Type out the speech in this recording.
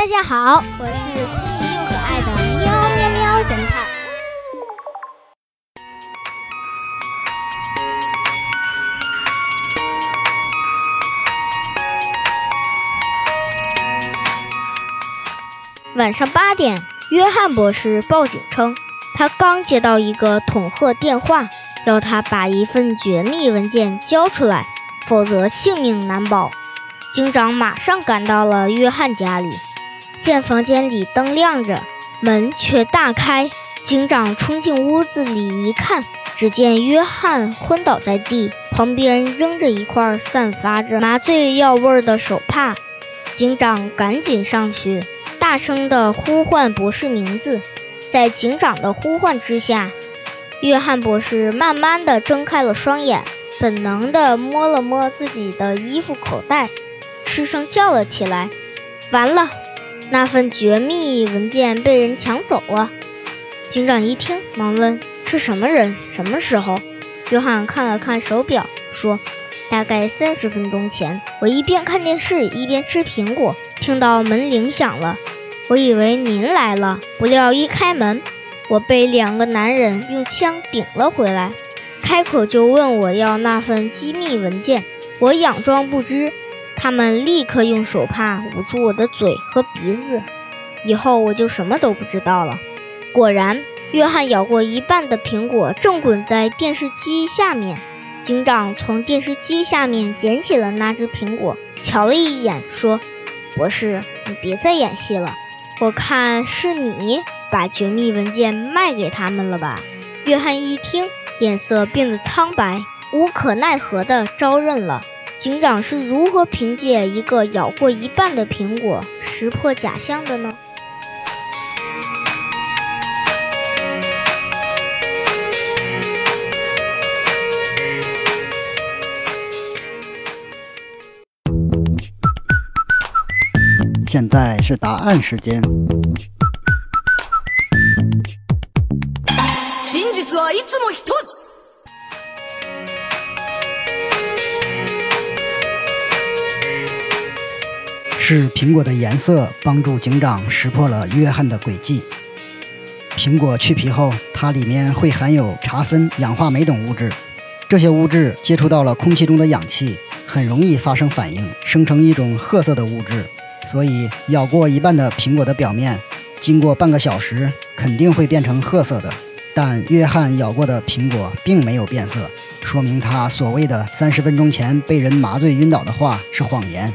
大家好，我是聪明又可爱的喵喵喵侦探。晚上八点，约翰博士报警称，他刚接到一个恐吓电话，要他把一份绝密文件交出来，否则性命难保。警长马上赶到了约翰家里。见房间里灯亮着，门却大开。警长冲进屋子里一看，只见约翰昏倒在地，旁边扔着一块散发着麻醉药味的手帕。警长赶紧上去，大声地呼唤博士名字。在警长的呼唤之下，约翰博士慢慢地睁开了双眼，本能地摸了摸自己的衣服口袋，失声叫了起来：“完了！”那份绝密文件被人抢走了。警长一听，忙问：“是什么人？什么时候？”约翰看了看手表，说：“大概三十分钟前。我一边看电视，一边吃苹果，听到门铃响了。我以为您来了，不料一开门，我被两个男人用枪顶了回来，开口就问我要那份机密文件。我佯装不知。”他们立刻用手帕捂住我的嘴和鼻子，以后我就什么都不知道了。果然，约翰咬过一半的苹果正滚在电视机下面。警长从电视机下面捡起了那只苹果，瞧了一眼，说：“博士，你别再演戏了。我看是你把绝密文件卖给他们了吧？”约翰一听，脸色变得苍白，无可奈何地招认了。警长是如何凭借一个咬过一半的苹果识破假象的呢？现在是答案时间。真実はいつも一つ。 是苹果的颜色帮助警长识破了约翰的诡计。苹果去皮后，它里面会含有茶酚、氧化酶等物质，这些物质接触到了空气中的氧气，很容易发生反应，生成一种褐色的物质。所以，咬过一半的苹果的表面，经过半个小时肯定会变成褐色的。但约翰咬过的苹果并没有变色，说明他所谓的三十分钟前被人麻醉晕倒的话是谎言。